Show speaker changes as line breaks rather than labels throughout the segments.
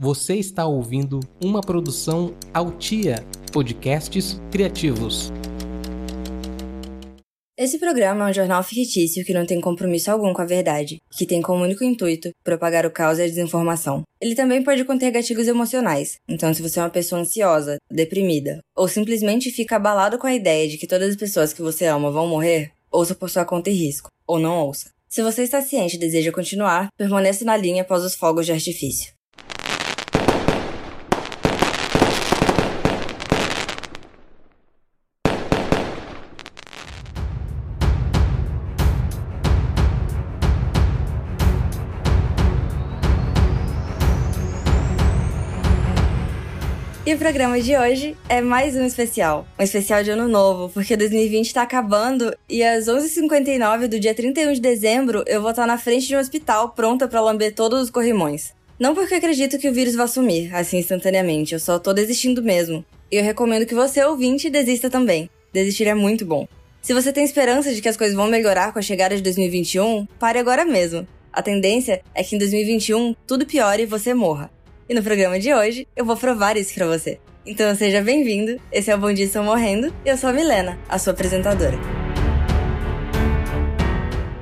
Você está ouvindo uma produção Altia Podcasts Criativos.
Esse programa é um jornal fictício que não tem compromisso algum com a verdade, que tem como único intuito propagar o caos e a desinformação. Ele também pode conter gatilhos emocionais, então se você é uma pessoa ansiosa, deprimida, ou simplesmente fica abalado com a ideia de que todas as pessoas que você ama vão morrer, ouça por sua conta e risco, ou não ouça. Se você está ciente e deseja continuar, permaneça na linha após os fogos de artifício. E o programa de hoje é mais um especial. Um especial de ano novo, porque 2020 tá acabando e às 11h59 do dia 31 de dezembro eu vou estar na frente de um hospital pronta para lamber todos os corrimões. Não porque acredito que o vírus vai sumir, assim instantaneamente, eu só tô desistindo mesmo. E eu recomendo que você, ouvinte, desista também. Desistir é muito bom. Se você tem esperança de que as coisas vão melhorar com a chegada de 2021, pare agora mesmo. A tendência é que em 2021 tudo piore e você morra. E no programa de hoje eu vou provar isso pra você. Então seja bem-vindo, esse é o Bom Dia Estou Morrendo e eu sou a Milena, a sua apresentadora.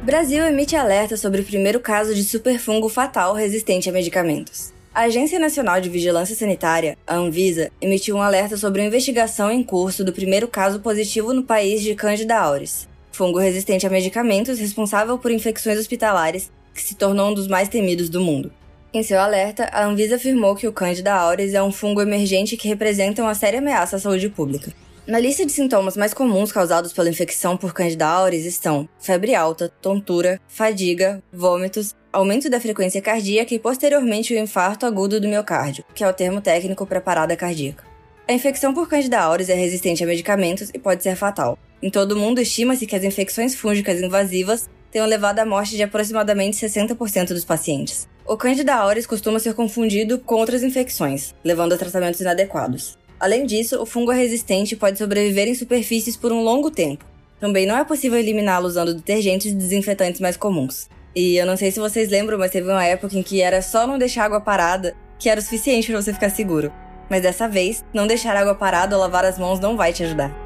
Brasil emite alerta sobre o primeiro caso de superfungo fatal resistente a medicamentos. A Agência Nacional de Vigilância Sanitária, a Anvisa, emitiu um alerta sobre uma investigação em curso do primeiro caso positivo no país de Candida auris, fungo resistente a medicamentos responsável por infecções hospitalares que se tornou um dos mais temidos do mundo. Em seu alerta, a Anvisa afirmou que o Candida auris é um fungo emergente que representa uma séria ameaça à saúde pública. Na lista de sintomas mais comuns causados pela infecção por Candida auris estão febre alta, tontura, fadiga, vômitos, aumento da frequência cardíaca e posteriormente o infarto agudo do miocárdio, que é o termo técnico para parada cardíaca. A infecção por Candida auris é resistente a medicamentos e pode ser fatal. Em todo o mundo, estima-se que as infecções fúngicas invasivas tenham levado à morte de aproximadamente 60% dos pacientes. O Candida auris costuma ser confundido com outras infecções, levando a tratamentos inadequados. Além disso, o fungo é resistente e pode sobreviver em superfícies por um longo tempo. Também não é possível eliminá-lo usando detergentes e desinfetantes mais comuns. E eu não sei se vocês lembram, mas teve uma época em que era só não deixar água parada que era o suficiente para você ficar seguro. Mas dessa vez, não deixar água parada ou lavar as mãos não vai te ajudar.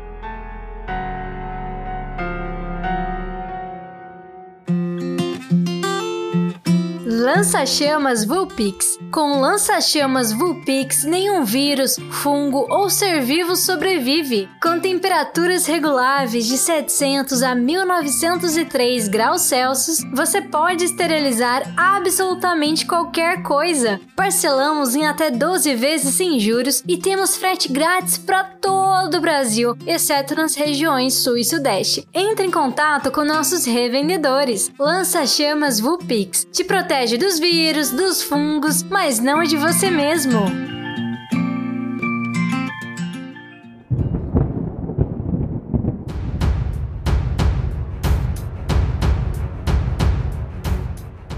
Lança-chamas Vulpix. Com lança-chamas Vulpix, nenhum vírus, fungo ou ser vivo sobrevive. Com temperaturas reguláveis de 700 a 1903 graus Celsius, você pode esterilizar absolutamente qualquer coisa. Parcelamos em até 12 vezes sem juros e temos frete grátis para todo o Brasil, exceto nas regiões Sul e Sudeste. Entre em contato com nossos revendedores. Lança-chamas Vulpix te protege protege dos vírus, dos fungos, mas não é de você mesmo.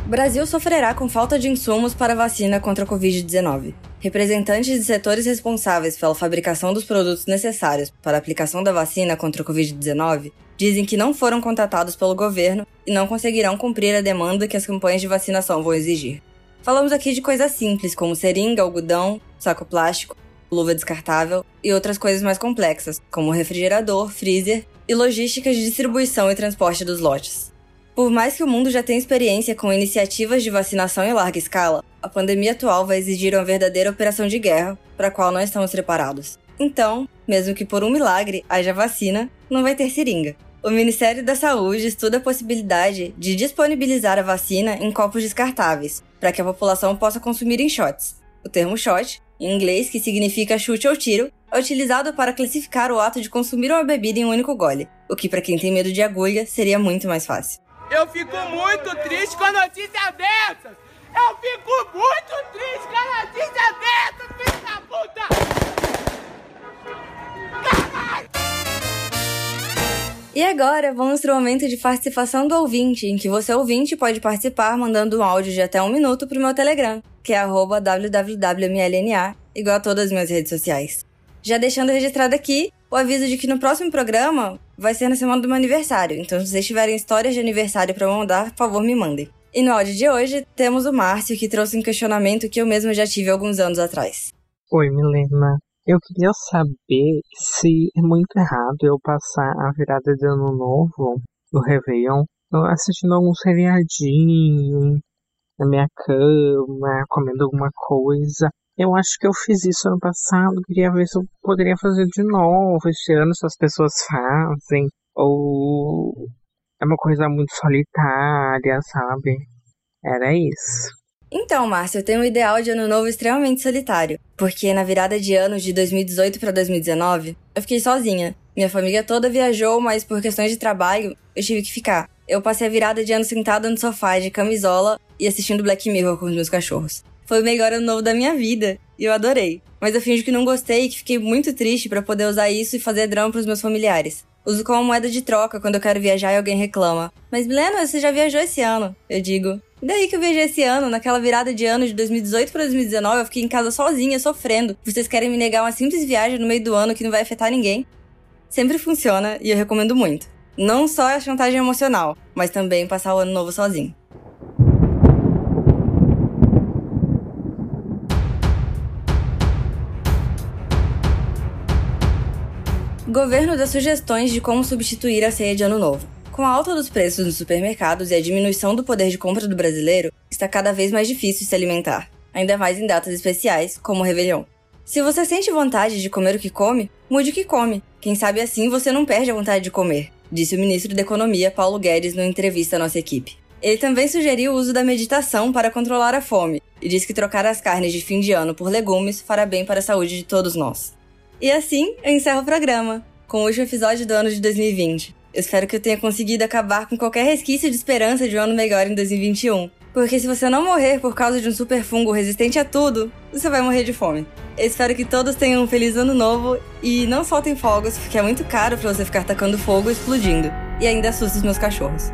Brasil sofrerá com falta de insumos para vacina contra a Covid-19. Representantes de setores responsáveis pela fabricação dos produtos necessários para a aplicação da vacina contra a Covid-19 dizem que não foram contatados pelo governo e não conseguirão cumprir a demanda que as campanhas de vacinação vão exigir. Falamos aqui de coisas simples, como seringa, algodão, saco plástico, luva descartável e outras coisas mais complexas, como refrigerador, freezer e logística de distribuição e transporte dos lotes. Por mais que o mundo já tenha experiência com iniciativas de vacinação em larga escala, a pandemia atual vai exigir uma verdadeira operação de guerra para a qual não estamos preparados. Então, mesmo que por um milagre haja vacina, não vai ter seringa. O Ministério da Saúde estuda a possibilidade de disponibilizar a vacina em copos descartáveis, para que a população possa consumir em shots. O termo shot, em inglês, que significa chute ou tiro, é utilizado para classificar o ato de consumir uma bebida em um único gole, o que para quem tem medo de agulha seria muito mais fácil.
Eu fico muito triste com a notícia dessas! Eu fico muito triste com a notícia dessas, filho da puta!
E agora, vamos para o momento de participação do ouvinte, em que você ouvinte pode participar mandando um áudio de até um minuto para o meu Telegram, que é www.mlna, igual a todas as minhas redes sociais. Já deixando registrado aqui o aviso de que no próximo programa vai ser na semana do meu aniversário, então se vocês tiverem histórias de aniversário para mandar, por favor, me mandem. E no áudio de hoje temos o Márcio que trouxe um questionamento que eu mesmo já tive alguns anos atrás.
Oi, Milena. Eu queria saber se é muito errado eu passar a virada de ano novo no Réveillon assistindo algum seriadinho na minha cama, comendo alguma coisa. Eu acho que eu fiz isso ano passado, queria ver se eu poderia fazer de novo esse ano, se as pessoas fazem. Ou é uma coisa muito solitária, sabe? Era isso.
Então, Márcio, eu tenho um ideal de ano novo extremamente solitário, porque na virada de anos de 2018 para 2019, eu fiquei sozinha. Minha família toda viajou, mas por questões de trabalho, eu tive que ficar. Eu passei a virada de ano sentada no sofá de camisola e assistindo Black Mirror com os meus cachorros. Foi o melhor ano novo da minha vida, e eu adorei. Mas eu fingi que não gostei e que fiquei muito triste para poder usar isso e fazer drama pros meus familiares. Uso como moeda de troca quando eu quero viajar e alguém reclama. Mas Milena, você já viajou esse ano? Eu digo. E daí que eu viajei esse ano, naquela virada de ano de 2018 para 2019, eu fiquei em casa sozinha, sofrendo. Vocês querem me negar uma simples viagem no meio do ano que não vai afetar ninguém? Sempre funciona e eu recomendo muito. Não só a chantagem emocional, mas também passar o ano novo sozinho. Governo dá sugestões de como substituir a ceia de Ano Novo. Com a alta dos preços nos supermercados e a diminuição do poder de compra do brasileiro, está cada vez mais difícil se alimentar, ainda mais em datas especiais, como o Réveillon. Se você sente vontade de comer o que come, mude o que come. Quem sabe assim você não perde a vontade de comer, disse o ministro da Economia Paulo Guedes numa entrevista à nossa equipe. Ele também sugeriu o uso da meditação para controlar a fome e disse que trocar as carnes de fim de ano por legumes fará bem para a saúde de todos nós. E assim eu encerro o programa, com o último episódio do ano de 2020. Eu espero que eu tenha conseguido acabar com qualquer resquício de esperança de um ano melhor em 2021. Porque se você não morrer por causa de um super fungo resistente a tudo, você vai morrer de fome. Eu espero que todos tenham um feliz ano novo e não soltem fogos, porque é muito caro para você ficar tacando fogo e explodindo. E ainda assusta os meus cachorros.